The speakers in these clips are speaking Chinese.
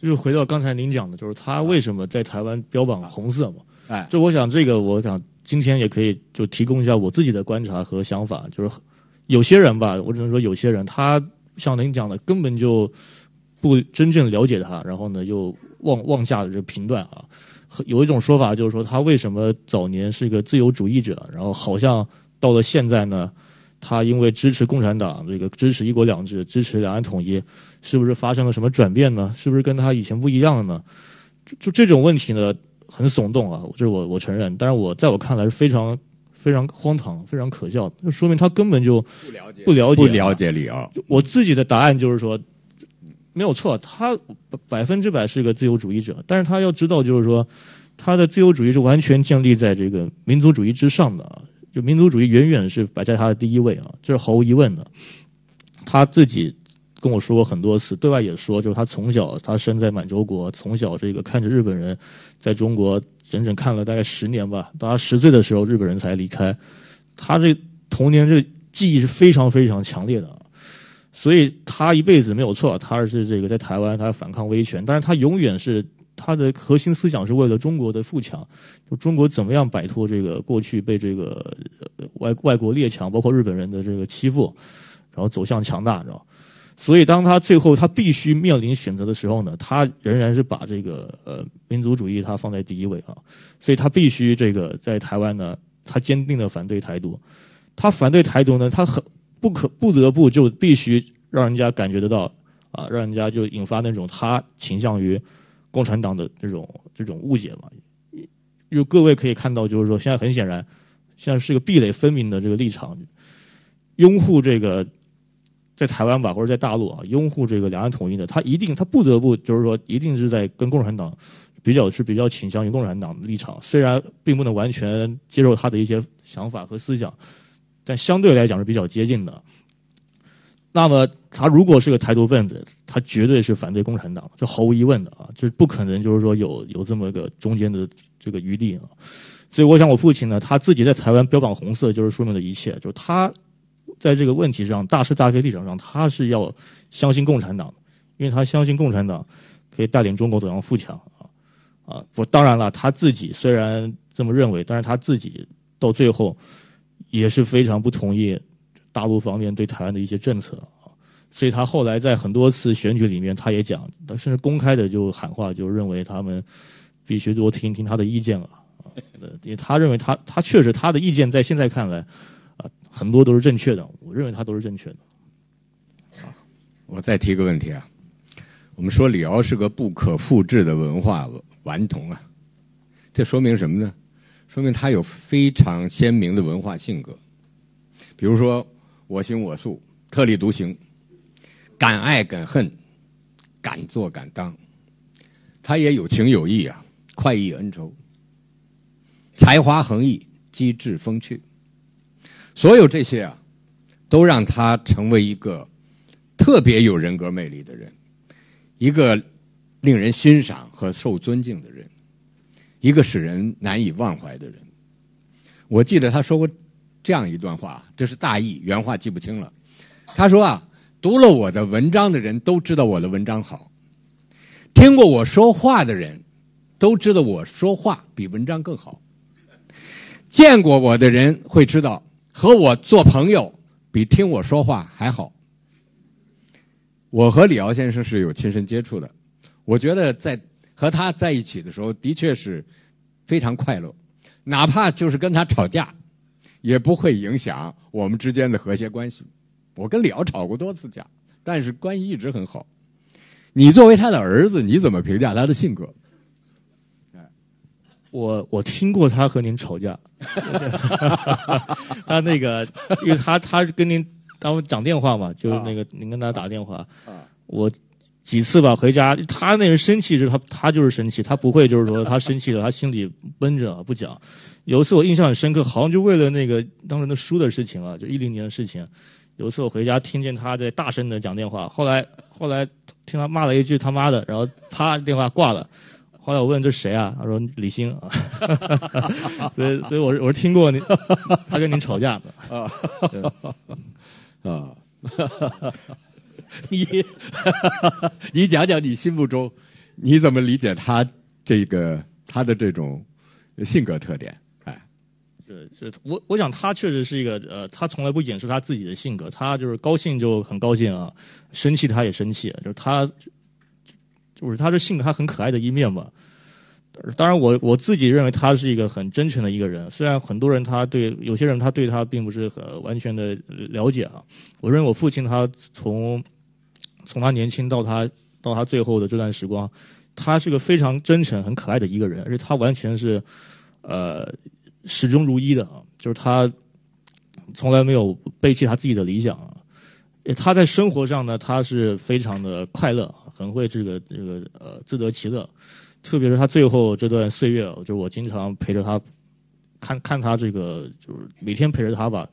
就是回到刚才您讲的，就是他为什么在台湾标榜红色嘛？哎，就我想这个我想今天也可以就提供一下我自己的观察和想法，就是有些人吧，我只能说有些人他像您讲的根本就不真正了解他，然后呢又妄妄下的这评断啊。有一种说法就是说他为什么早年是一个自由主义者，然后好像到了现在呢？他因为支持共产党，这个支持一国两制，支持两岸统一，是不是发生了什么转变呢？是不是跟他以前不一样了呢？就就这种问题呢，很耸动啊，这是我我承认，但是我在我看来是非常非常荒唐、非常可笑的，那说明他根本就不了解不了解不了解李敖。我自己的答案就是说，没有错，他百分之百是个自由主义者，但是他要知道，就是说他的自由主义是完全建立在这个民族主义之上的啊。就民族主义远远是摆在他的第一位啊，这是毫无疑问的。他自己跟我说过很多次，对外也说，就是他从小他生在满洲国，从小这个看着日本人在中国整整看了大概十年吧，到他十岁的时候日本人才离开，他这童年这记忆是非常非常强烈的，所以他一辈子没有错，他是这个在台湾他反抗威权，但是他永远是。他的核心思想是为了中国的富强，就中国怎么样摆脱这个过去被这个外外国列强，包括日本人的这个欺负，然后走向强大，知道所以当他最后他必须面临选择的时候呢，他仍然是把这个呃民族主义他放在第一位啊，所以他必须这个在台湾呢，他坚定的反对台独，他反对台独呢，他很不可不得不就必须让人家感觉得到啊，让人家就引发那种他倾向于。共产党的这种这种误解嘛，就各位可以看到，就是说现在很显然，现在是个壁垒分明的这个立场，拥护这个在台湾吧或者在大陆啊，拥护这个两岸统一的，他一定他不得不就是说一定是在跟共产党比较是比较倾向于共产党的立场，虽然并不能完全接受他的一些想法和思想，但相对来讲是比较接近的。那么他如果是个台独分子，他绝对是反对共产党，这毫无疑问的啊，这不可能就是说有有这么个中间的这个余地啊。所以我想我父亲呢，他自己在台湾标榜红色，就是说明了一切，就是他在这个问题上大是大非立场上，他是要相信共产党，因为他相信共产党可以带领中国走向富强啊啊。不，当然了，他自己虽然这么认为，但是他自己到最后也是非常不同意。大陆方面对台湾的一些政策啊，所以他后来在很多次选举里面，他也讲，他甚至公开的就喊话，就认为他们必须多听听他的意见了啊，因为他认为他他确实他的意见在现在看来啊，很多都是正确的，我认为他都是正确的。我再提个问题啊，我们说李敖是个不可复制的文化顽童啊，这说明什么呢？说明他有非常鲜明的文化性格，比如说。我行我素，特立独行，敢爱敢恨，敢做敢当。他也有情有义啊，快意恩仇，才华横溢，机智风趣。所有这些啊，都让他成为一个特别有人格魅力的人，一个令人欣赏和受尊敬的人，一个使人难以忘怀的人。我记得他说过。这样一段话，这是大意，原话记不清了。他说啊，读了我的文章的人都知道我的文章好，听过我说话的人都知道我说话比文章更好，见过我的人会知道和我做朋友比听我说话还好。我和李敖先生是有亲身接触的，我觉得在和他在一起的时候，的确是非常快乐，哪怕就是跟他吵架。也不会影响我们之间的和谐关系。我跟李敖吵过多次架，但是关系一直很好。你作为他的儿子，你怎么评价他的性格？我我听过他和您吵架，他那个，因为他他跟您当讲电话嘛，就是那个您跟他打电话，我。几次吧，回家他那人生气是他他就是生气，他不会就是说他生气了，他心里闷着不讲。有一次我印象很深刻，好像就为了那个当时的书的事情啊，就一零年的事情。有一次我回家听见他在大声的讲电话，后来后来听他骂了一句他妈的，然后啪电话挂了。后来我问这谁啊？他说李欣啊。所以所以我是我是听过你他跟您吵架的啊啊。你，你讲讲你心目中你怎么理解他这个他的这种性格特点？哎，是是，我我想他确实是一个呃，他从来不掩饰他自己的性格，他就是高兴就很高兴啊，生气他也生气，就是他就是他的性格他很可爱的一面吧。当然，我我自己认为他是一个很真诚的一个人。虽然很多人他对有些人他对他并不是很完全的了解啊。我认为我父亲他从从他年轻到他到他最后的这段时光，他是个非常真诚、很可爱的一个人，而且他完全是呃始终如一的啊，就是他从来没有背弃他自己的理想啊。他在生活上呢，他是非常的快乐，很会这个这个呃自得其乐。特别是他最后这段岁月，就是我经常陪着他，看看他这个，就是每天陪着他吧，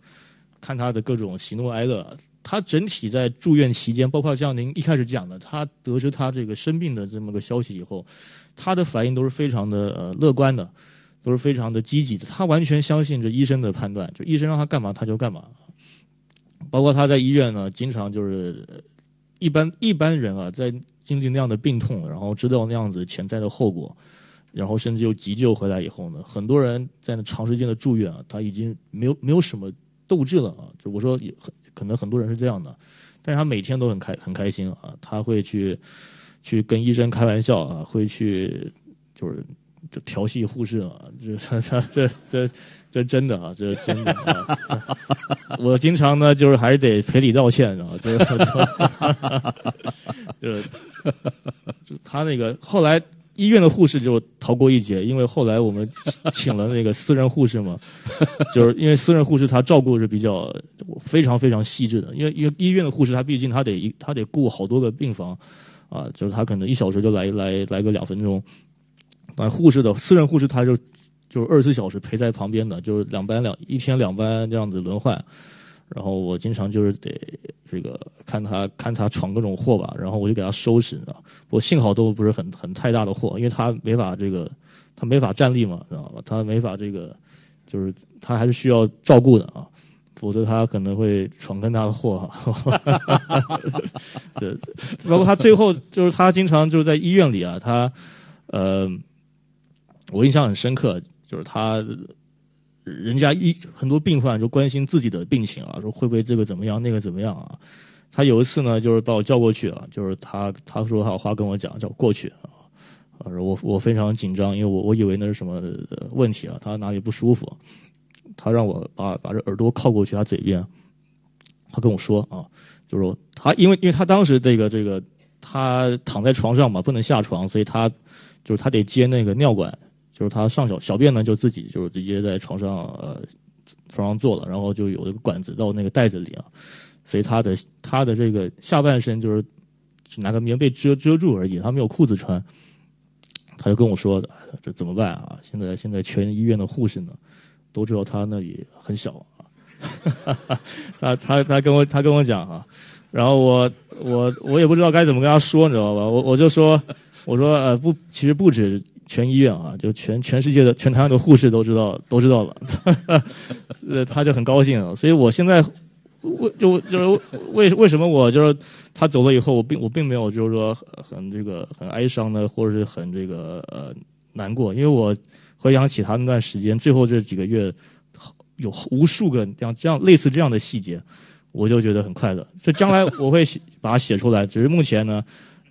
看他的各种喜怒哀乐。他整体在住院期间，包括像您一开始讲的，他得知他这个生病的这么个消息以后，他的反应都是非常的呃乐观的，都是非常的积极的。他完全相信这医生的判断，就医生让他干嘛他就干嘛。包括他在医院呢，经常就是一般一般人啊在。经历那样的病痛，然后知道那样子潜在的后果，然后甚至又急救回来以后呢，很多人在那长时间的住院啊，他已经没有没有什么斗志了啊。就我说，也很可能很多人是这样的，但是他每天都很开很开心啊，他会去去跟医生开玩笑啊，会去就是就调戏护士啊，这这这这真的啊，这是真的啊。我经常呢就是还是得赔礼道歉啊，就是 就是。就他那个后来医院的护士就逃过一劫，因为后来我们请了那个私人护士嘛，就是因为私人护士他照顾是比较非常非常细致的，因为因为医院的护士他毕竟他得一他得顾好多个病房啊，就是他可能一小时就来来来个两分钟，啊护士的私人护士他就就是二十四小时陪在旁边的，就是两班两一天两班这样子轮换。然后我经常就是得这个看他看他闯各种祸吧，然后我就给他收拾，知道我幸好都不是很很太大的祸，因为他没法这个他没法站立嘛，知道吧？他没法这个就是他还是需要照顾的啊，否则他可能会闯更大的祸哈。这包括他最后就是他经常就是在医院里啊，他呃我印象很深刻，就是他。人家一很多病患就关心自己的病情啊，说会不会这个怎么样，那个怎么样啊？他有一次呢，就是把我叫过去啊，就是他他说他有话跟我讲，叫我过去啊。啊，我我非常紧张，因为我我以为那是什么问题啊？他哪里不舒服？他让我把把这耳朵靠过去他嘴边，他跟我说啊，就是说他因为因为他当时这个这个他躺在床上嘛，不能下床，所以他就是他得接那个尿管。就是他上小小便呢，就自己就是直接在床上呃床上坐了，然后就有一个管子到那个袋子里啊，所以他的他的这个下半身就是拿个棉被遮遮住而已，他没有裤子穿。他就跟我说的，这怎么办啊？现在现在全医院的护士呢都知道他那里很小啊，他他他跟我他跟我讲啊，然后我我我也不知道该怎么跟他说，你知道吧？我我就说我说呃不，其实不止。全医院啊，就全全世界的全台湾的护士都知道都知道了，呃，他就很高兴啊。所以我现在为就就是为为什么我就是他走了以后，我并我并没有就是说很这个很哀伤的，或者是很这个呃难过，因为我回想起他那段时间，最后这几个月有无数个这样这样类似这样的细节，我就觉得很快乐。这将来我会写把它写出来，只是目前呢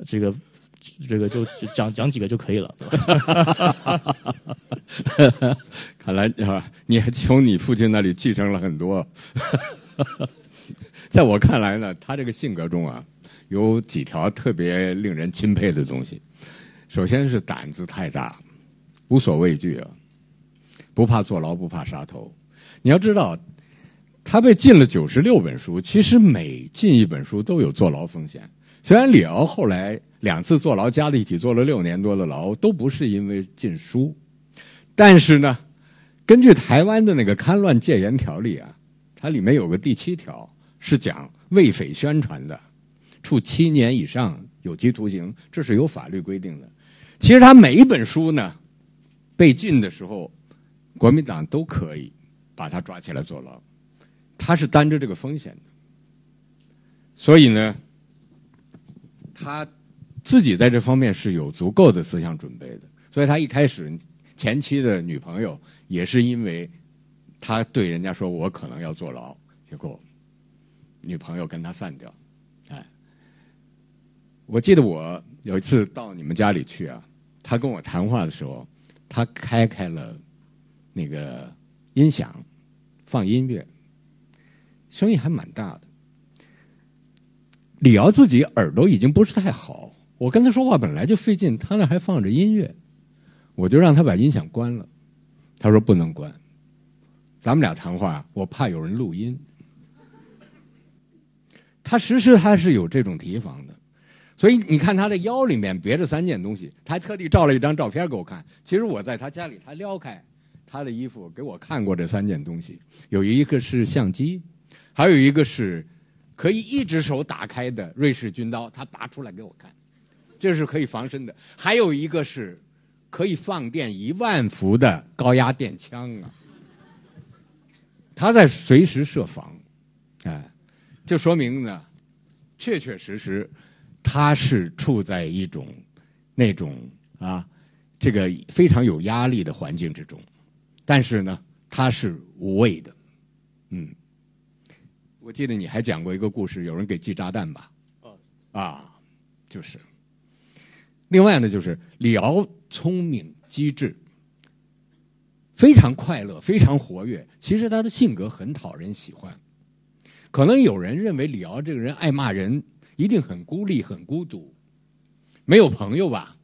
这个。这个就讲讲几个就可以了。看来啊，你还从你父亲那里继承了很多。在我看来呢，他这个性格中啊，有几条特别令人钦佩的东西。首先是胆子太大，无所畏惧啊，不怕坐牢，不怕杀头。你要知道，他被禁了九十六本书，其实每禁一本书都有坐牢风险。虽然李敖后来两次坐牢加在一起坐了六年多的牢，都不是因为禁书，但是呢，根据台湾的那个刊乱戒严条例啊，它里面有个第七条是讲为匪宣传的，处七年以上有期徒刑，这是有法律规定的。其实他每一本书呢被禁的时候，国民党都可以把他抓起来坐牢，他是担着这个风险的，所以呢。他自己在这方面是有足够的思想准备的，所以他一开始前妻的女朋友也是因为他对人家说我可能要坐牢，结果女朋友跟他散掉。哎，我记得我有一次到你们家里去啊，他跟我谈话的时候，他开开了那个音响放音乐，声音还蛮大的。李敖自己耳朵已经不是太好。我跟他说话本来就费劲，他那还放着音乐，我就让他把音响关了。他说不能关，咱们俩谈话，我怕有人录音。他实施他是有这种提防的，所以你看他的腰里面别着三件东西，他还特地照了一张照片给我看。其实我在他家里，他撩开他的衣服给我看过这三件东西，有一个是相机，还有一个是可以一只手打开的瑞士军刀，他拔出来给我看。这是可以防身的，还有一个是可以放电一万伏的高压电枪啊！他在随时设防，哎，就说明呢，确确实实他是处在一种那种啊这个非常有压力的环境之中，但是呢，他是无畏的，嗯，我记得你还讲过一个故事，有人给寄炸弹吧？啊，就是。另外呢，就是李敖聪明机智，非常快乐，非常活跃。其实他的性格很讨人喜欢。可能有人认为李敖这个人爱骂人，一定很孤立、很孤独，没有朋友吧？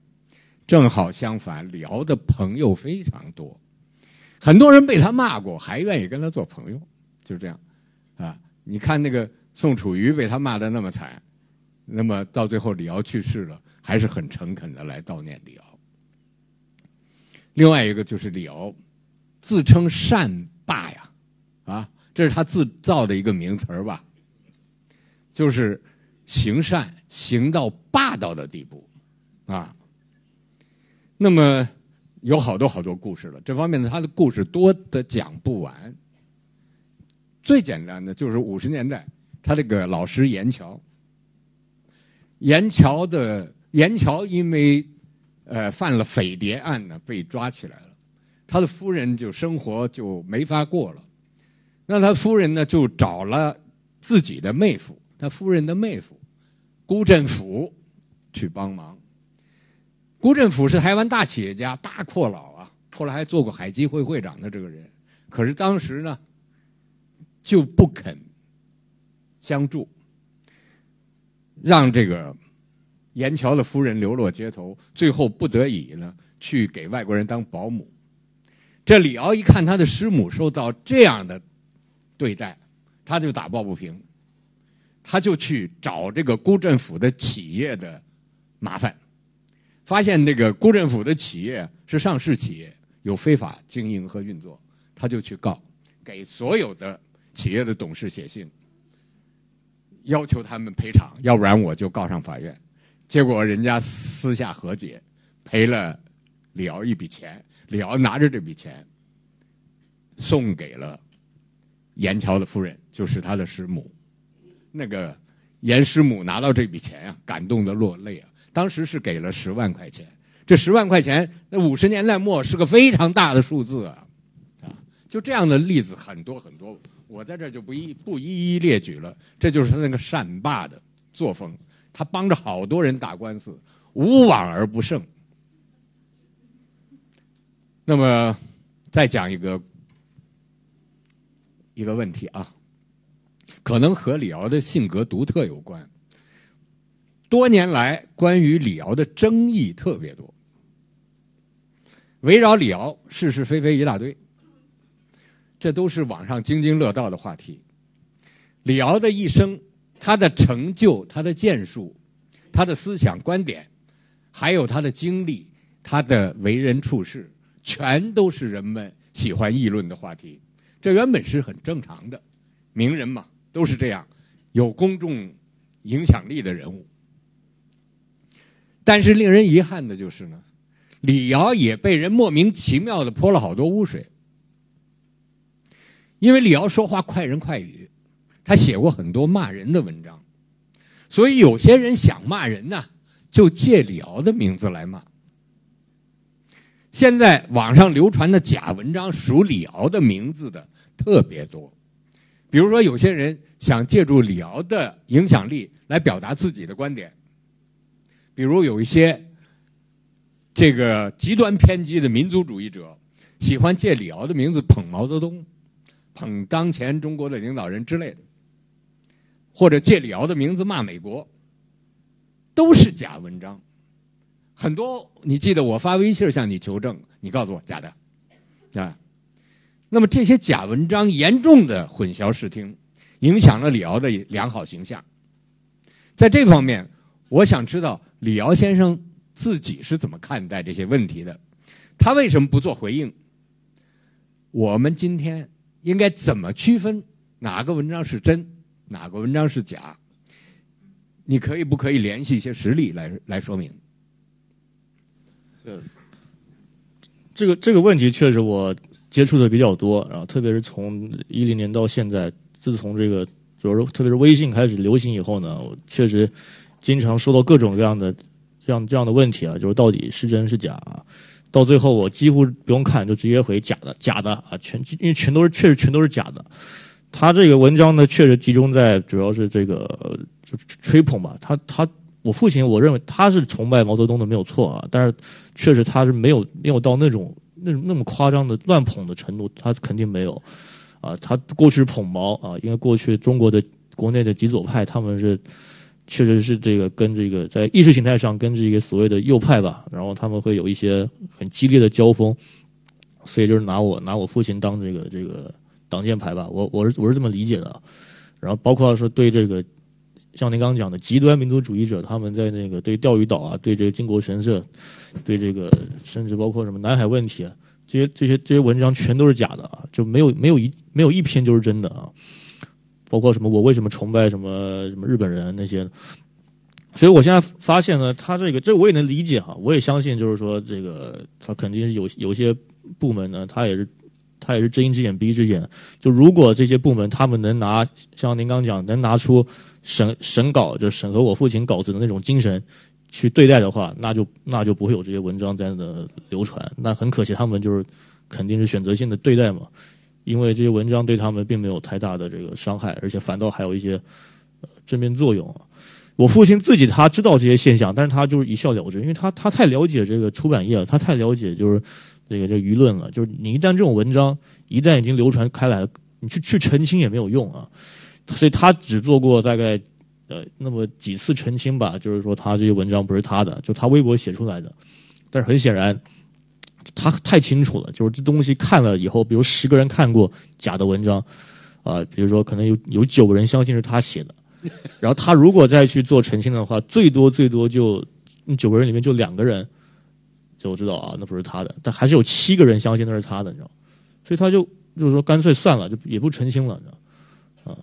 正好相反，李敖的朋友非常多，很多人被他骂过，还愿意跟他做朋友，就这样啊。你看那个宋楚瑜被他骂的那么惨，那么到最后李敖去世了。还是很诚恳的来悼念李敖。另外一个就是李敖自称善霸呀，啊，这是他自造的一个名词吧，就是行善行到霸道的地步啊。那么有好多好多故事了，这方面呢，他的故事多的讲不完。最简单的就是五十年代，他这个老师严桥，严桥的。严桥因为呃犯了匪谍案呢，被抓起来了。他的夫人就生活就没法过了。那他夫人呢，就找了自己的妹夫，他夫人的妹夫辜振甫去帮忙。辜振甫是台湾大企业家、大阔佬啊，后来还做过海基会会长的这个人。可是当时呢，就不肯相助，让这个。严桥的夫人流落街头，最后不得已呢，去给外国人当保姆。这李敖一看他的师母受到这样的对待，他就打抱不平，他就去找这个辜振甫的企业的麻烦，发现那个辜振甫的企业是上市企业，有非法经营和运作，他就去告，给所有的企业的董事写信，要求他们赔偿，要不然我就告上法院。结果人家私下和解，赔了李敖一笔钱。李敖拿着这笔钱，送给了严桥的夫人，就是他的师母。那个严师母拿到这笔钱啊，感动的落泪啊。当时是给了十万块钱，这十万块钱，那五十年代末是个非常大的数字啊啊！就这样的例子很多很多，我在这就不一不一一列举了。这就是他那个善霸的作风。他帮着好多人打官司，无往而不胜。那么，再讲一个一个问题啊，可能和李敖的性格独特有关。多年来，关于李敖的争议特别多，围绕李敖是是非非一大堆，这都是网上津津乐道的话题。李敖的一生。他的成就、他的建树、他的思想观点，还有他的经历、他的为人处事，全都是人们喜欢议论的话题。这原本是很正常的，名人嘛都是这样，有公众影响力的人物。但是令人遗憾的就是呢，李敖也被人莫名其妙的泼了好多污水，因为李敖说话快人快语。他写过很多骂人的文章，所以有些人想骂人呢，就借李敖的名字来骂。现在网上流传的假文章属李敖的名字的特别多，比如说有些人想借助李敖的影响力来表达自己的观点，比如有一些这个极端偏激的民族主义者喜欢借李敖的名字捧毛泽东、捧当前中国的领导人之类的，或者借李敖的名字骂美国，都是假文章。很多，你记得我发微信向你求证，你告诉我假的，啊？那么这些假文章严重的混淆视听，影响了李敖的良好形象。在这方面，我想知道李敖先生自己是怎么看待这些问题的？他为什么不做回应？我们今天应该怎么区分哪个文章是真，哪个文章是假？你可以不可以联系一些实例来来说明？呃，这个这个问题确实我接触的比较多，然后特别是从一零年到现在，自从这个就是特别是微信开始流行以后呢，我确实经常收到各种各样的这样这样的问题啊，就是到底是真是假啊？到最后我几乎不用看就直接回假的假的啊，全因为全都是确实全都是假的。他这个文章呢，确实集中在主要是这个吹捧吧，他他。我父亲，我认为他是崇拜毛泽东的没有错啊，但是确实他是没有没有到那种那那么夸张的乱捧的程度，他肯定没有啊。他过去捧毛啊，因为过去中国的国内的极左派他们是确实是这个跟这个在意识形态上跟这个所谓的右派吧，然后他们会有一些很激烈的交锋，所以就是拿我拿我父亲当这个这个挡箭牌吧，我我是我是这么理解的，然后包括说对这个。像您刚刚讲的极端民族主义者，他们在那个对钓鱼岛啊，对这个靖国神社，对这个甚至包括什么南海问题，这些这些这些文章全都是假的啊，就没有没有一没有一篇就是真的啊。包括什么我为什么崇拜什么什么日本人那些，所以我现在发现呢，他这个这我也能理解哈，我也相信就是说这个他肯定是有有些部门呢，他也是。他也是睁一只眼闭一只眼。就如果这些部门他们能拿像您刚讲能拿出审审稿就审核我父亲稿子的那种精神去对待的话，那就那就不会有这些文章在那流传。那很可惜，他们就是肯定是选择性的对待嘛，因为这些文章对他们并没有太大的这个伤害，而且反倒还有一些正面作用。我父亲自己他知道这些现象，但是他就是一笑了之，因为他他太了解这个出版业了，他太了解就是。这个这舆论了，就是你一旦这种文章一旦已经流传开来，你去去澄清也没有用啊。所以他只做过大概呃那么几次澄清吧，就是说他这些文章不是他的，就他微博写出来的。但是很显然，他太清楚了，就是这东西看了以后，比如十个人看过假的文章啊，比如说可能有有九个人相信是他写的，然后他如果再去做澄清的话，最多最多就九个人里面就两个人。就我知道啊，那不是他的，但还是有七个人相信那是他的，你知道，所以他就就是说干脆算了，就也不澄清了，你知道，啊，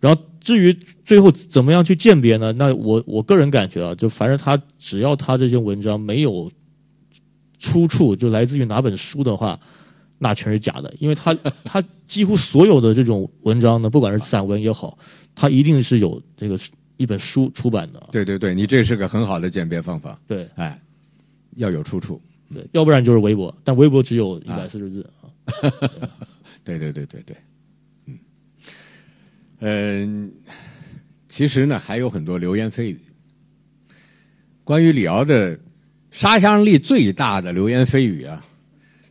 然后至于最后怎么样去鉴别呢？那我我个人感觉啊，就反正他只要他这些文章没有出处，就来自于哪本书的话，那全是假的，因为他 他几乎所有的这种文章呢，不管是散文也好，他一定是有这个一本书出版的。对对对，你这是个很好的鉴别方法。对，哎。要有出处，对，要不然就是微博，但微博只有一百四十字啊。对对对对对，嗯，嗯，其实呢还有很多流言蜚语。关于李敖的杀伤力最大的流言蜚语啊，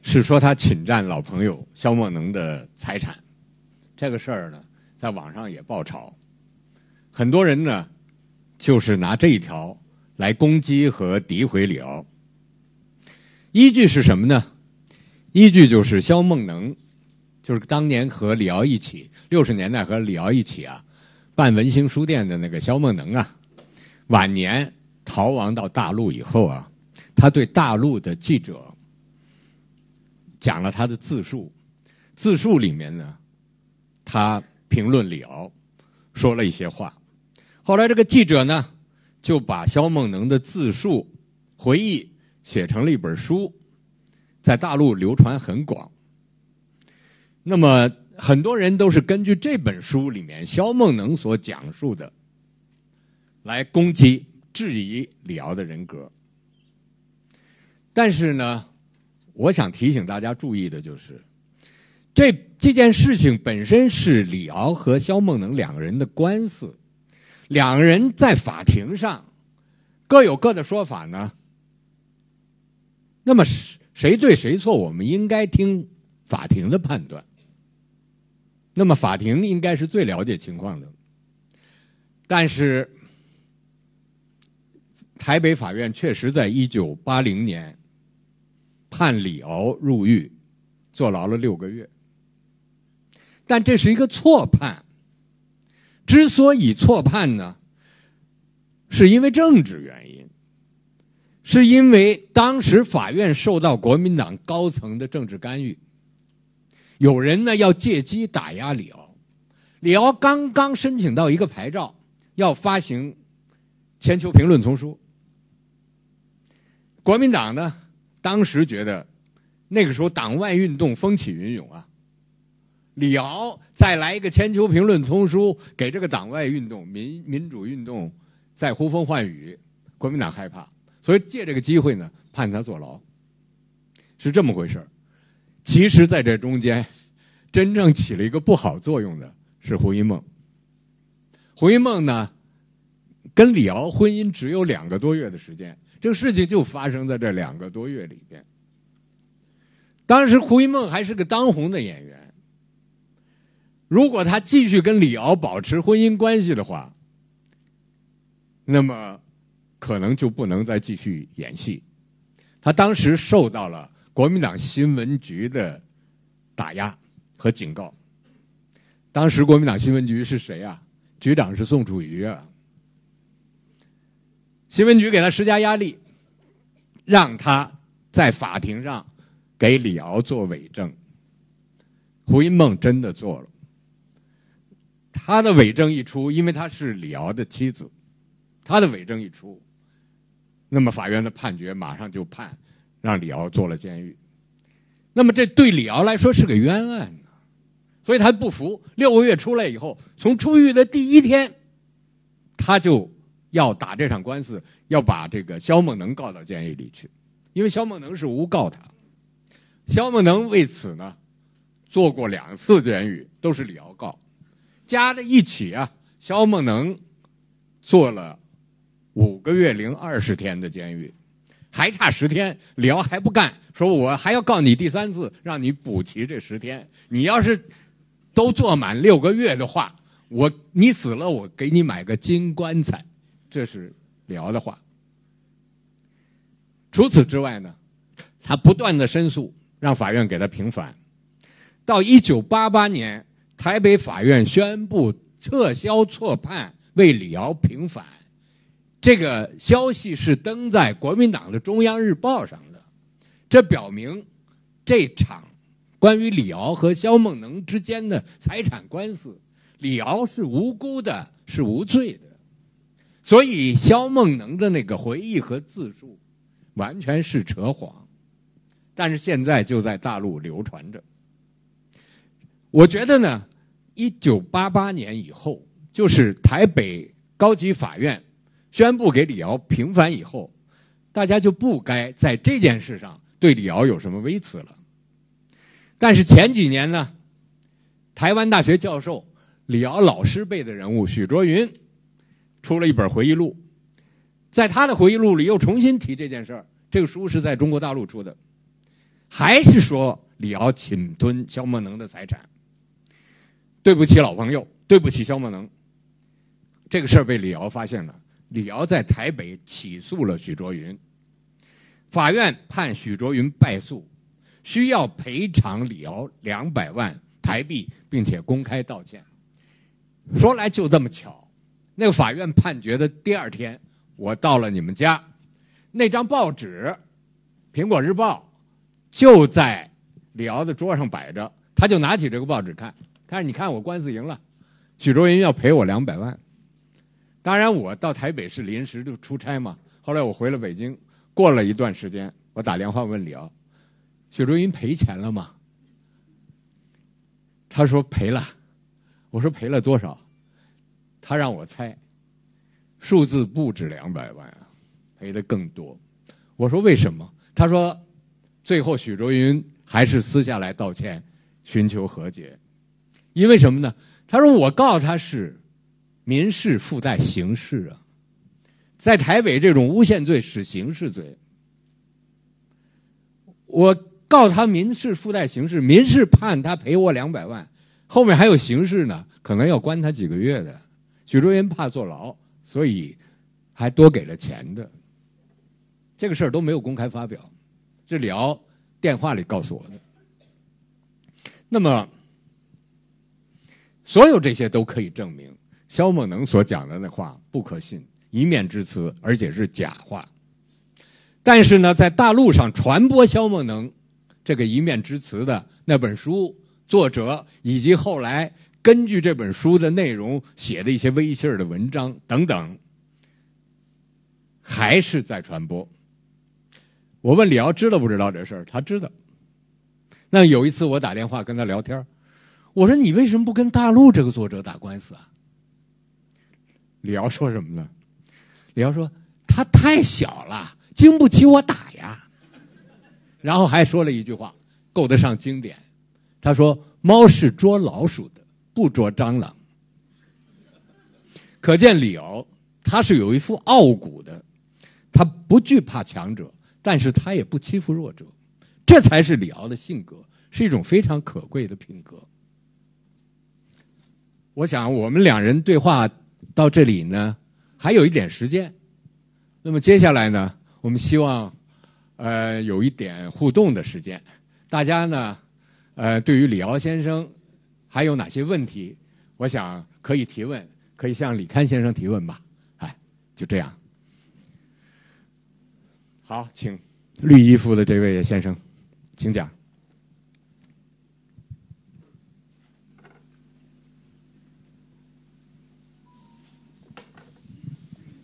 是说他侵占老朋友肖梦能的财产。这个事儿呢，在网上也爆炒，很多人呢就是拿这一条来攻击和诋毁李敖。依据是什么呢？依据就是肖梦能，就是当年和李敖一起，六十年代和李敖一起啊，办文兴书店的那个肖梦能啊，晚年逃亡到大陆以后啊，他对大陆的记者讲了他的自述，自述里面呢，他评论李敖，说了一些话，后来这个记者呢，就把肖梦能的自述回忆。写成了一本书，在大陆流传很广。那么很多人都是根据这本书里面肖梦能所讲述的，来攻击、质疑李敖的人格。但是呢，我想提醒大家注意的就是，这这件事情本身是李敖和肖梦能两个人的官司，两个人在法庭上各有各的说法呢。那么谁对谁错，我们应该听法庭的判断。那么法庭应该是最了解情况的，但是台北法院确实在一九八零年判李敖入狱，坐牢了六个月。但这是一个错判，之所以错判呢，是因为政治原因，是因为当时法院受到国民党高层的政治干预。有人呢要借机打压李敖，李敖刚刚申请到一个牌照，要发行《千秋评论》丛书。国民党呢当时觉得那个时候党外运动风起云涌啊，李敖再来一个《千秋评论》丛书，给这个党外运动、民民主运动再呼风唤雨，国民党害怕，所以借这个机会呢判他坐牢，是这么回事其实，在这中间，真正起了一个不好作用的是胡因梦。胡因梦呢，跟李敖婚姻只有两个多月的时间，这个事情就发生在这两个多月里边。当时胡因梦还是个当红的演员，如果他继续跟李敖保持婚姻关系的话，那么可能就不能再继续演戏。他当时受到了。国民党新闻局的打压和警告。当时国民党新闻局是谁啊？局长是宋楚瑜啊。新闻局给他施加压力，让他在法庭上给李敖做伪证。胡因梦真的做了。他的伪证一出，因为他是李敖的妻子，他的伪证一出，那么法院的判决马上就判。让李敖坐了监狱，那么这对李敖来说是个冤案呢，所以他不服。六个月出来以后，从出狱的第一天，他就要打这场官司，要把这个肖梦能告到监狱里去，因为肖梦能是诬告他。肖梦能为此呢，坐过两次监狱，都是李敖告，加在一起啊，肖梦能坐了五个月零二十天的监狱。还差十天，李敖还不干，说我还要告你第三次，让你补齐这十天。你要是都坐满六个月的话，我你死了，我给你买个金棺材。这是李敖的话。除此之外呢，他不断的申诉，让法院给他平反。到一九八八年，台北法院宣布撤销错判，为李敖平反。这个消息是登在国民党的中央日报上的，这表明这场关于李敖和肖梦能之间的财产官司，李敖是无辜的，是无罪的，所以肖梦能的那个回忆和自述完全是扯谎，但是现在就在大陆流传着。我觉得呢，一九八八年以后，就是台北高级法院。宣布给李敖平反以后，大家就不该在这件事上对李敖有什么微词了。但是前几年呢，台湾大学教授李敖老师辈的人物许卓云出了一本回忆录，在他的回忆录里又重新提这件事儿。这个书是在中国大陆出的，还是说李敖侵吞肖梦能的财产？对不起老朋友，对不起肖梦能，这个事儿被李敖发现了。李敖在台北起诉了许卓云，法院判许卓云败诉，需要赔偿李敖两百万台币，并且公开道歉。说来就这么巧，那个法院判决的第二天，我到了你们家，那张报纸《苹果日报》就在李敖的桌上摆着，他就拿起这个报纸看，他说你看我官司赢了，许卓云要赔我两百万。当然，我到台北是临时就出差嘛。后来我回了北京，过了一段时间，我打电话问李敖：“许卓云赔钱了吗？”他说赔了。我说赔了多少？他让我猜，数字不止两百万啊，赔的更多。我说为什么？他说，最后许卓云还是私下来道歉，寻求和解，因为什么呢？他说我告他是民事附带刑事啊，在台北这种诬陷罪是刑事罪，我告他民事附带刑事，民事判他赔我两百万，后面还有刑事呢，可能要关他几个月的。许卓云怕坐牢，所以还多给了钱的。这个事儿都没有公开发表，是聊电话里告诉我的。那么，所有这些都可以证明肖梦能所讲的那话不可信，一面之词，而且是假话。但是呢，在大陆上传播肖梦能这个一面之词的那本书，作者以及后来。根据这本书的内容写的一些微信的文章等等，还是在传播。我问李敖知道不知道这事儿，他知道。那有一次我打电话跟他聊天，我说你为什么不跟大陆这个作者打官司啊？李敖说什么呢？李敖说他太小了，经不起我打呀。然后还说了一句话，够得上经典。他说猫是捉老鼠的。不捉蟑螂，可见李敖他是有一副傲骨的，他不惧怕强者，但是他也不欺负弱者，这才是李敖的性格，是一种非常可贵的品格。我想我们两人对话到这里呢，还有一点时间，那么接下来呢，我们希望呃有一点互动的时间，大家呢呃对于李敖先生。还有哪些问题？我想可以提问，可以向李刊先生提问吧。哎，就这样。好，请绿衣服的这位先生，请讲。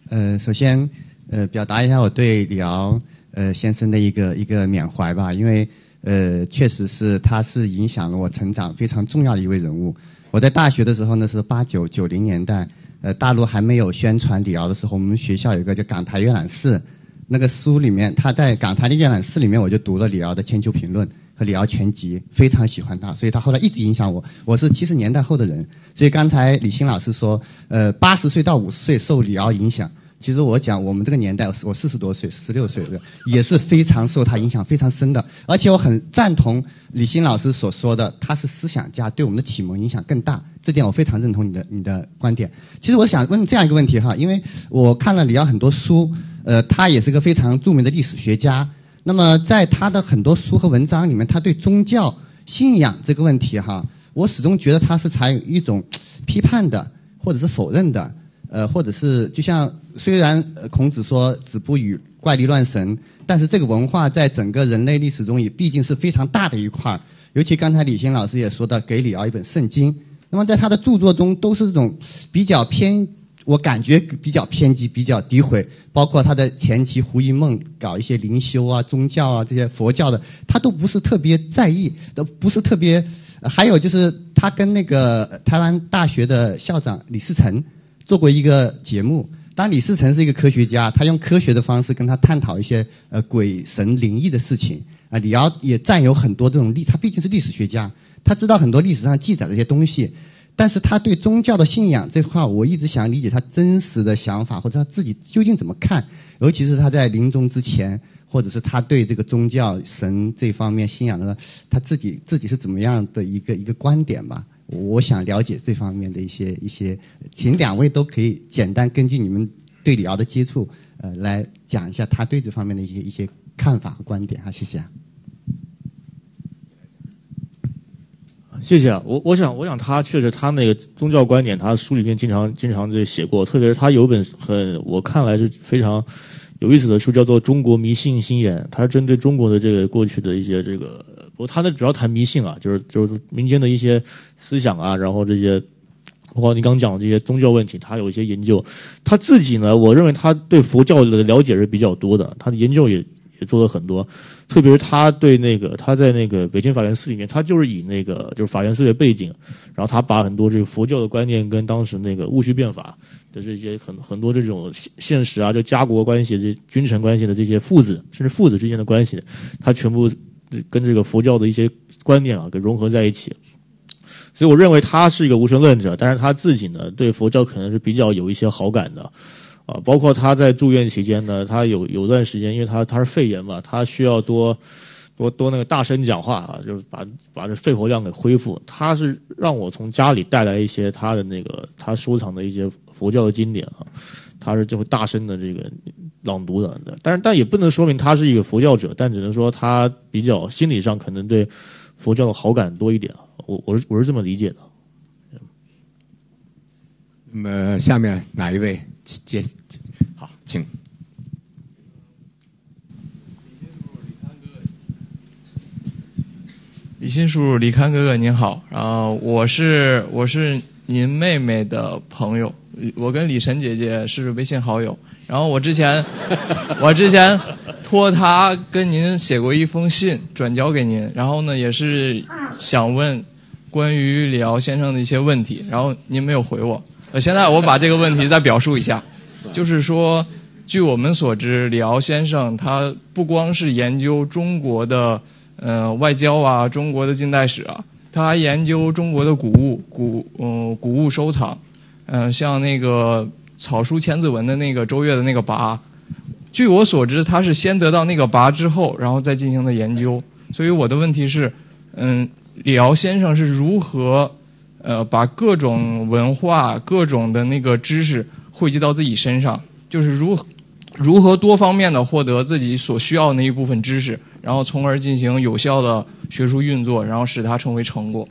呃，首先呃，表达一下我对李敖呃先生的一个一个缅怀吧，因为。呃，确实是，他是影响了我成长非常重要的一位人物。我在大学的时候呢，是八九九零年代，呃，大陆还没有宣传李敖的时候，我们学校有个叫港台阅览室，那个书里面，他在港台的阅览室里面，我就读了李敖的《千秋评论》和李敖全集，非常喜欢他，所以他后来一直影响我。我是七十年代后的人，所以刚才李欣老师说，呃，八十岁到五十岁受李敖影响。其实我讲我们这个年代，我四十多岁，十六岁，也是非常受他影响非常深的。而且我很赞同李欣老师所说的，他是思想家，对我们的启蒙影响更大。这点我非常认同你的你的观点。其实我想问这样一个问题哈，因为我看了李敖很多书，呃，他也是个非常著名的历史学家。那么在他的很多书和文章里面，他对宗教信仰这个问题哈，我始终觉得他是采用一种批判的或者是否认的。呃，或者是就像虽然孔子说子不语怪力乱神，但是这个文化在整个人类历史中也毕竟是非常大的一块儿尤其刚才李欣老师也说到，给李敖一本圣经，那么在他的著作中都是这种比较偏，我感觉比较偏激、比较诋毁，包括他的前妻胡因梦搞一些灵修啊、宗教啊这些佛教的，他都不是特别在意，都不是特别。还有就是他跟那个台湾大学的校长李世成。做过一个节目，当李世成是一个科学家，他用科学的方式跟他探讨一些呃鬼神灵异的事情啊。李敖也占有很多这种历，他毕竟是历史学家，他知道很多历史上记载的一些东西。但是他对宗教的信仰这块，我一直想理解他真实的想法，或者他自己究竟怎么看。尤其是他在临终之前，或者是他对这个宗教神这方面信仰的，他自己自己是怎么样的一个一个观点吧。我想了解这方面的一些一些，请两位都可以简单根据你们对李敖的接触，呃，来讲一下他对这方面的一些一些看法和观点啊，谢谢。谢谢啊，我我想我想他确实他那个宗教观点，他书里面经常经常这写过，特别是他有本很我看来是非常有意思的书，叫做《中国迷信心眼》，他是针对中国的这个过去的一些这个。不，他那主要谈迷信啊，就是就是民间的一些思想啊，然后这些，包括你刚讲的这些宗教问题，他有一些研究。他自己呢，我认为他对佛教的了解是比较多的，他的研究也也做了很多，特别是他对那个他在那个北京法源寺里面，他就是以那个就是法源寺的背景，然后他把很多这个佛教的观念跟当时那个戊戌变法的这些很很多这种现实啊，就家国关系、这君臣关系的这些父子甚至父子之间的关系，他全部跟这个佛教的一些观念啊给融合在一起。所以我认为他是一个无神论者，但是他自己呢对佛教可能是比较有一些好感的。啊，包括他在住院期间呢，他有有段时间，因为他他是肺炎嘛，他需要多多多那个大声讲话啊，就是把把这肺活量给恢复。他是让我从家里带来一些他的那个他收藏的一些佛教的经典啊，他是就会大声的这个朗读的。但是但也不能说明他是一个佛教者，但只能说他比较心理上可能对佛教的好感多一点。我我是我是这么理解的。那么下面哪一位接？好，请。李欣叔叔、李康哥哥您好，然后我是我是您妹妹的朋友，我跟李晨姐姐是微信好友，然后我之前我之前托她跟您写过一封信，转交给您，然后呢也是想问关于李敖先生的一些问题，然后您没有回我。呃，现在我把这个问题再表述一下，就是说，据我们所知，李敖先生他不光是研究中国的呃外交啊，中国的近代史啊，他还研究中国的古物，古嗯古物收藏，嗯像那个草书千字文的那个周越的那个跋，据我所知，他是先得到那个跋之后，然后再进行的研究。所以我的问题是，嗯，李敖先生是如何？呃，把各种文化、各种的那个知识汇集到自己身上，就是如如何多方面的获得自己所需要那一部分知识，然后从而进行有效的学术运作，然后使它成为成果。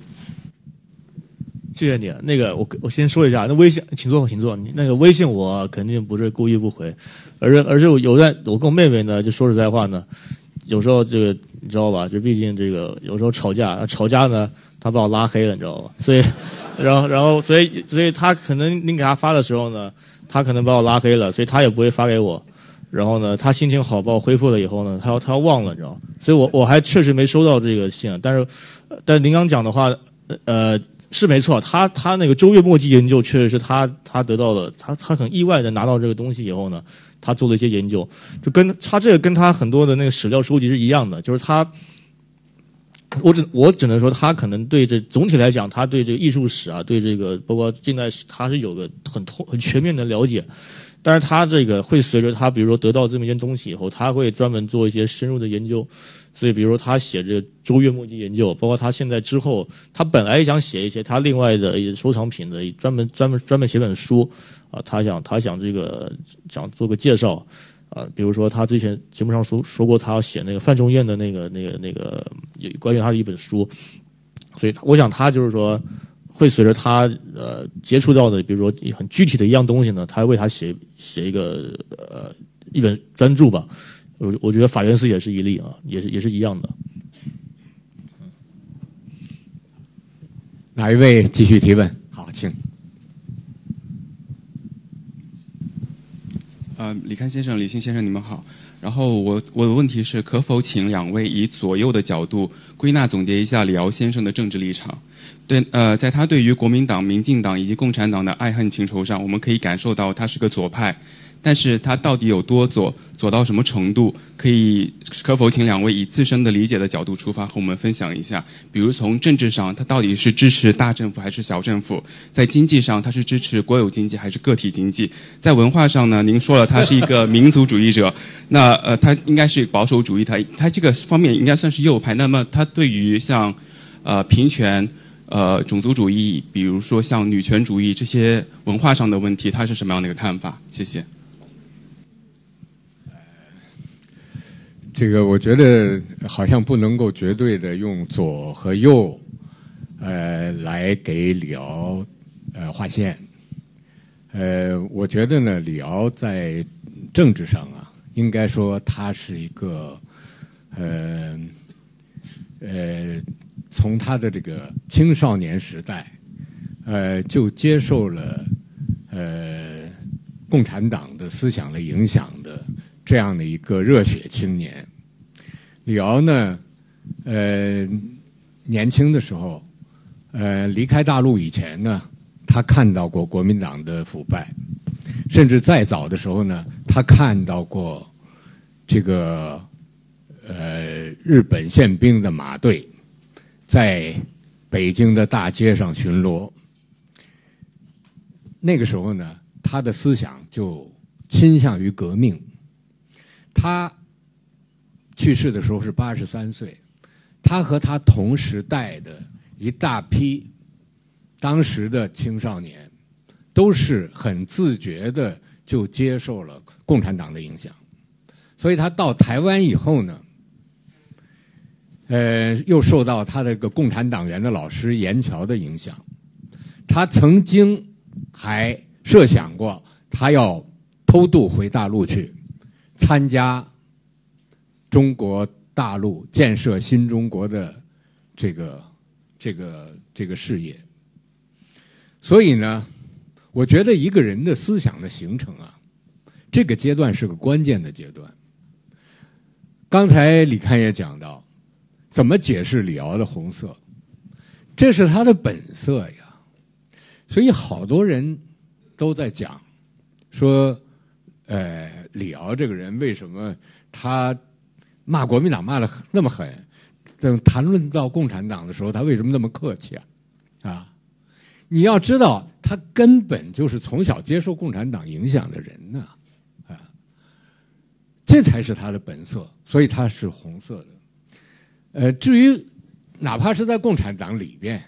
谢谢你，那个我我先说一下，那微信，请坐，请坐。那个微信我肯定不是故意不回，而是而是有段我跟我妹妹呢，就说实在话呢，有时候这个你知道吧，就毕竟这个有时候吵架，吵架呢。她把我拉黑了，你知道吧？所以，然后，然后，所以，所以她可能您给她发的时候呢，她可能把我拉黑了，所以她也不会发给我。然后呢，她心情好把我恢复了以后呢，她要她要忘了，你知道？所以我我还确实没收到这个信。但是，但您刚讲的话，呃，是没错。他他那个周月墨迹研究确实是他他得到了，他他很意外的拿到这个东西以后呢，他做了一些研究，就跟他这个跟他很多的那个史料收集是一样的，就是他。我只我只能说，他可能对这总体来讲，他对这个艺术史啊，对这个包括近代史，他是有个很通很全面的了解。但是他这个会随着他，比如说得到这么一件东西以后，他会专门做一些深入的研究。所以，比如说他写这个周月墨迹研究，包括他现在之后，他本来也想写一些他另外的收藏品的专门专门专门写本书啊，他想他想这个想做个介绍。啊，比如说他之前节目上说说过，他要写那个范仲淹的那个那个那个有关于他的一本书，所以我想他就是说会随着他呃接触到的，比如说很具体的一样东西呢，他为他写写一个呃一本专著吧。我我觉得法源寺也是一例啊，也是也是一样的。哪一位继续提问？好，请。呃，李康先生、李信先生，你们好。然后我我的问题是，可否请两位以左右的角度归纳总结一下李敖先生的政治立场？对，呃，在他对于国民党、民进党以及共产党的爱恨情仇上，我们可以感受到他是个左派。但是他到底有多左？左到什么程度？可以可否请两位以自身的理解的角度出发，和我们分享一下？比如从政治上，他到底是支持大政府还是小政府？在经济上，他是支持国有经济还是个体经济？在文化上呢？您说了他是一个民族主义者，那呃，他应该是保守主义，他他这个方面应该算是右派。那么他对于像呃平权、呃种族主义，比如说像女权主义这些文化上的问题，他是什么样的一个看法？谢谢。这个我觉得好像不能够绝对的用左和右，呃，来给李敖呃划线。呃，我觉得呢，李敖在政治上啊，应该说他是一个呃呃，从他的这个青少年时代呃就接受了呃共产党的思想的影响的。这样的一个热血青年，李敖呢，呃，年轻的时候，呃，离开大陆以前呢，他看到过国民党的腐败，甚至再早的时候呢，他看到过这个呃日本宪兵的马队在北京的大街上巡逻。那个时候呢，他的思想就倾向于革命。他去世的时候是八十三岁，他和他同时代的一大批当时的青少年，都是很自觉的就接受了共产党的影响。所以他到台湾以后呢，呃，又受到他这个共产党员的老师严桥的影响，他曾经。还设想过，他要偷渡回大陆去，参加中国大陆建设新中国的这个这个这个事业。所以呢，我觉得一个人的思想的形成啊，这个阶段是个关键的阶段。刚才李刊也讲到，怎么解释李敖的红色？这是他的本色呀。所以好多人都在讲，说，呃，李敖这个人为什么他骂国民党骂的那么狠？等谈论到共产党的时候，他为什么那么客气啊？啊，你要知道，他根本就是从小接受共产党影响的人呢，啊，这才是他的本色，所以他是红色的。呃，至于哪怕是在共产党里边。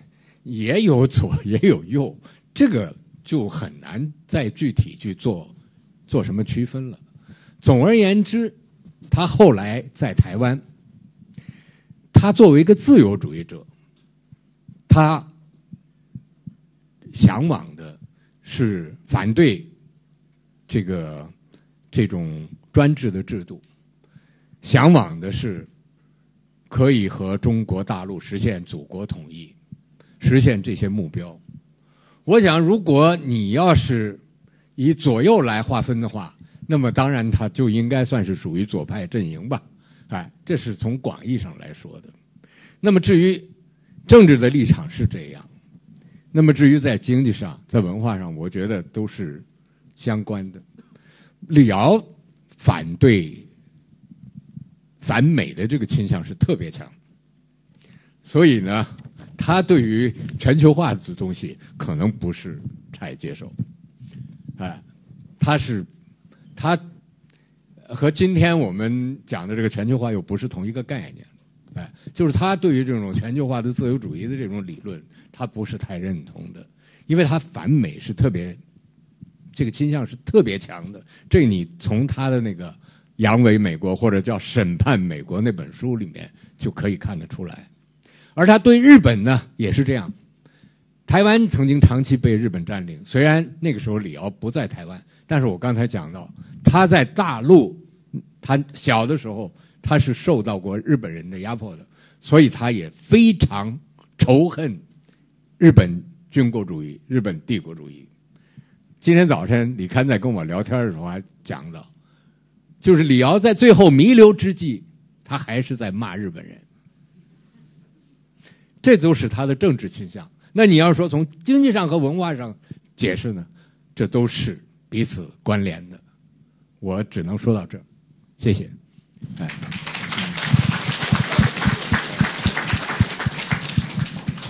也有左也有右，这个就很难再具体去做做什么区分了。总而言之，他后来在台湾，他作为一个自由主义者，他向往的是反对这个这种专制的制度，向往的是可以和中国大陆实现祖国统一。实现这些目标，我想，如果你要是以左右来划分的话，那么当然他就应该算是属于左派阵营吧，哎，这是从广义上来说的。那么至于政治的立场是这样，那么至于在经济上、在文化上，我觉得都是相关的。李敖反对反美的这个倾向是特别强，所以呢。他对于全球化的东西可能不是太接受，哎，他是他和今天我们讲的这个全球化又不是同一个概念，哎，就是他对于这种全球化的自由主义的这种理论，他不是太认同的，因为他反美是特别这个倾向是特别强的，这你从他的那个《扬威美国》或者叫《审判美国》那本书里面就可以看得出来。而他对日本呢也是这样，台湾曾经长期被日本占领，虽然那个时候李敖不在台湾，但是我刚才讲到他在大陆，他小的时候他是受到过日本人的压迫的，所以他也非常仇恨日本军国主义、日本帝国主义。今天早晨李刊在跟我聊天的时候还讲到，就是李敖在最后弥留之际，他还是在骂日本人。这都是他的政治倾向。那你要说从经济上和文化上解释呢？这都是彼此关联的。我只能说到这，谢谢。哎，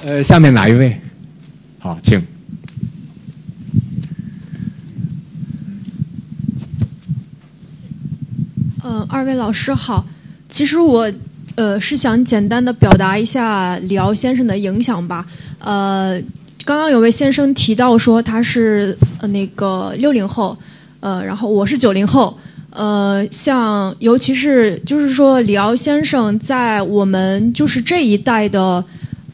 呃，下面哪一位？好，请。嗯，二位老师好。其实我。呃，是想简单的表达一下李敖先生的影响吧。呃，刚刚有位先生提到说他是呃那个六零后，呃，然后我是九零后，呃，像尤其是就是说李敖先生在我们就是这一代的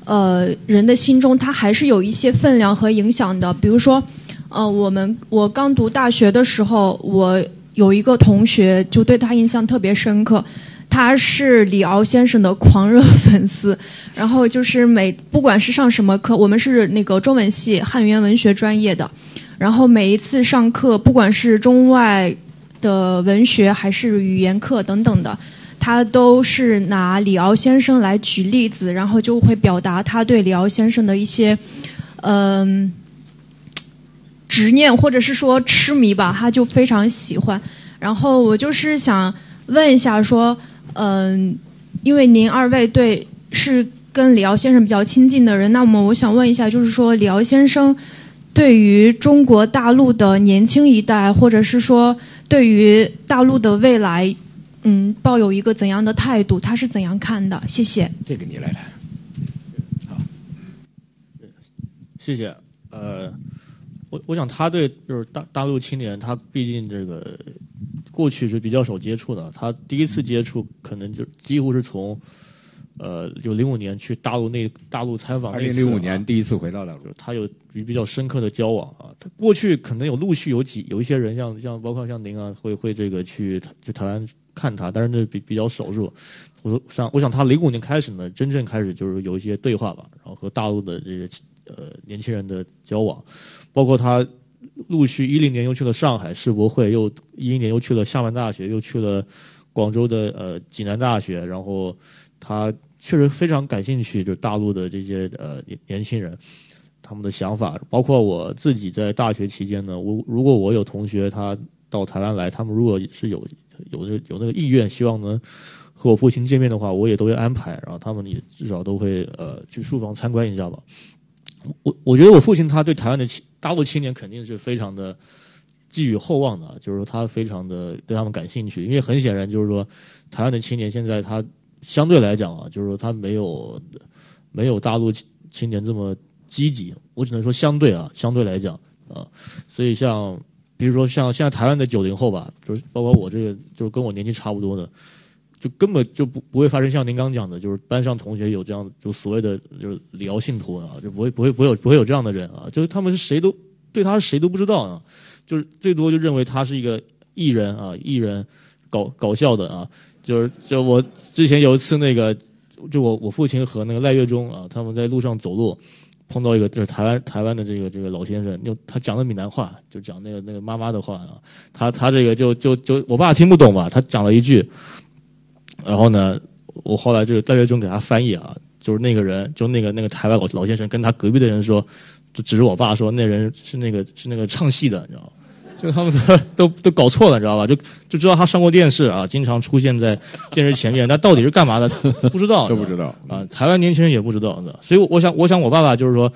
呃人的心中，他还是有一些分量和影响的。比如说，呃，我们我刚读大学的时候，我有一个同学就对他印象特别深刻。他是李敖先生的狂热粉丝，然后就是每不管是上什么课，我们是那个中文系汉语言文学专业的，然后每一次上课，不管是中外的文学还是语言课等等的，他都是拿李敖先生来举例子，然后就会表达他对李敖先生的一些嗯、执念或者是说痴迷吧，他就非常喜欢。然后我就是想问一下，说嗯、因为您二位对是跟李敖先生比较亲近的人，那么我想问一下，就是说李敖先生对于中国大陆的年轻一代，或者是说对于大陆的未来，嗯，抱有一个怎样的态度？他是怎样看的？谢谢。这个你来谈。好谢谢。呃，我我想他对就是大大陆青年，他毕竟这个过去是比较少接触的，他第一次接触可能就几乎是从呃就零五年去大陆那大陆采访二零零五年第一次回到大陆就，他有比比较深刻的交往啊。他过去可能有陆续有几有一些人像像包括像您啊，会会这个去去台湾看他，但是那比比较少数。我说像我想他零五年开始呢，真正开始就是有一些对话吧，然后和大陆的这个呃年轻人的交往，包括他陆续一零年又去了上海世博会，又一一年又去了厦门大学，又去了广州的呃济南大学，然后他确实非常感兴趣，就大陆的这些呃年年轻人。他们的想法，包括我自己在大学期间呢，我如果我有同学他到台湾来，他们如果是有有这有那个意愿，希望能和我父亲见面的话，我也都会安排，然后他们也至少都会呃去书房参观一下吧。我我觉得我父亲他对台湾的青大陆青年肯定是非常的寄予厚望的，就是说他非常的对他们感兴趣，因为很显然就是说台湾的青年现在他相对来讲啊，就是说他没有没有大陆青年这么积极，我只能说相对啊，相对来讲啊，所以像比如说像现在台湾的九零后吧，就是包括我这个就是跟我年纪差不多的，就根本就不不会发生像您刚讲的，就是班上同学有这样就所谓的就是李敖信徒啊，就不会不会不会有不会有这样的人啊，就是他们是谁都对他谁都不知道啊，就是最多就认为他是一个艺人啊，艺人搞搞笑的啊，就是就我之前有一次那个就我我父亲和那个赖月忠啊，他们在路上走路。碰到一个就是台湾台湾的这个这个老先生，就他讲的闽南话，就讲那个那个妈妈的话啊，他他这个就就就我爸听不懂吧，他讲了一句，然后呢，我后来这个戴月忠给他翻译啊，就是那个人就那个那个台湾老老先生跟他隔壁的人说，就指着我爸说那人是那个是那个唱戏的，你知道吗？就他们 都都都搞错了，你知道吧？就就知道他上过电视啊，经常出现在电视前面，但到底是干嘛的不知道，都不知道啊。台湾年轻人也不知道，所以我想，我想我爸爸就是说，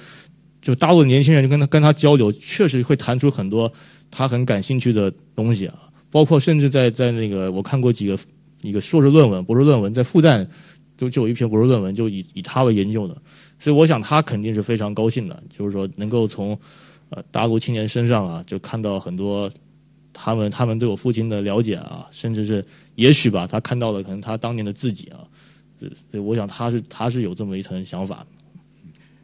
就大陆的年轻人就跟他跟他交流，确实会谈出很多他很感兴趣的东西啊，包括甚至在在那个我看过几个一个硕士论文、博士论文，在复旦就就有一篇博士论文就以以他为研究的，所以我想他肯定是非常高兴的，就是说能够从。呃，大陆青年身上啊，就看到很多他们他们对我父亲的了解啊，甚至是也许吧，他看到了可能他当年的自己啊，所以我想他是他是有这么一层想法。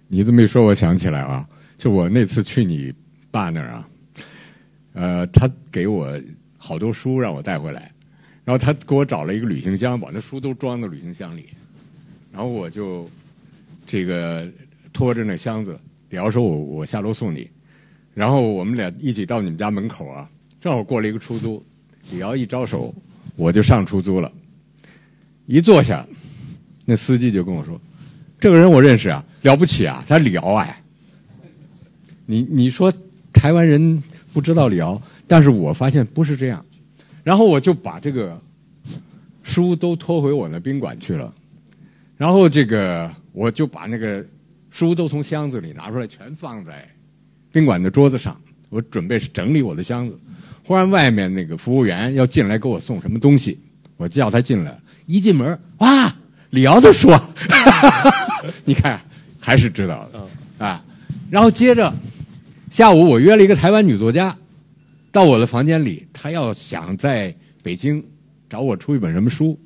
你这么一说，我想起来啊，就我那次去你爸那儿啊，呃，他给我好多书让我带回来，然后他给我找了一个旅行箱，把那书都装到旅行箱里，然后我就这个拖着那箱子，比方说我我下楼送你。然后我们俩一起到你们家门口啊，正好过了一个出租，李敖一招手，我就上出租了。一坐下，那司机就跟我说：“这个人我认识啊，了不起啊，他李敖哎。”你你说台湾人不知道李敖，但是我发现不是这样。然后我就把这个书都拖回我那宾馆去了，然后这个我就把那个书都从箱子里拿出来，全放在。宾馆的桌子上，我准备整理我的箱子。忽然外面那个服务员要进来给我送什么东西，我叫他进来。一进门，哇，李敖的书，你看还是知道的啊。然后接着下午我约了一个台湾女作家到我的房间里，她要想在北京找我出一本什么书。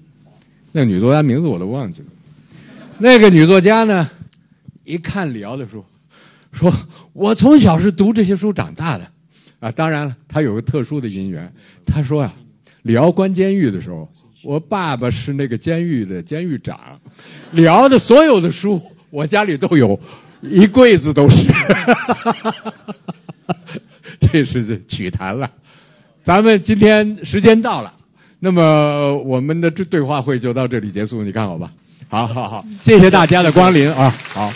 那个女作家名字我都忘记了。那个女作家呢，一看李敖的书。说，我从小是读这些书长大的，啊，当然了，他有个特殊的因缘。他说、啊，李敖关监狱的时候，我爸爸是那个监狱的监狱长，李敖的所有的书，我家里都有，一柜子都是。这是曲谈了。咱们今天时间到了，那么我们的这对话会就到这里结束，你看好吧？好好好，谢谢大家的光临啊，好。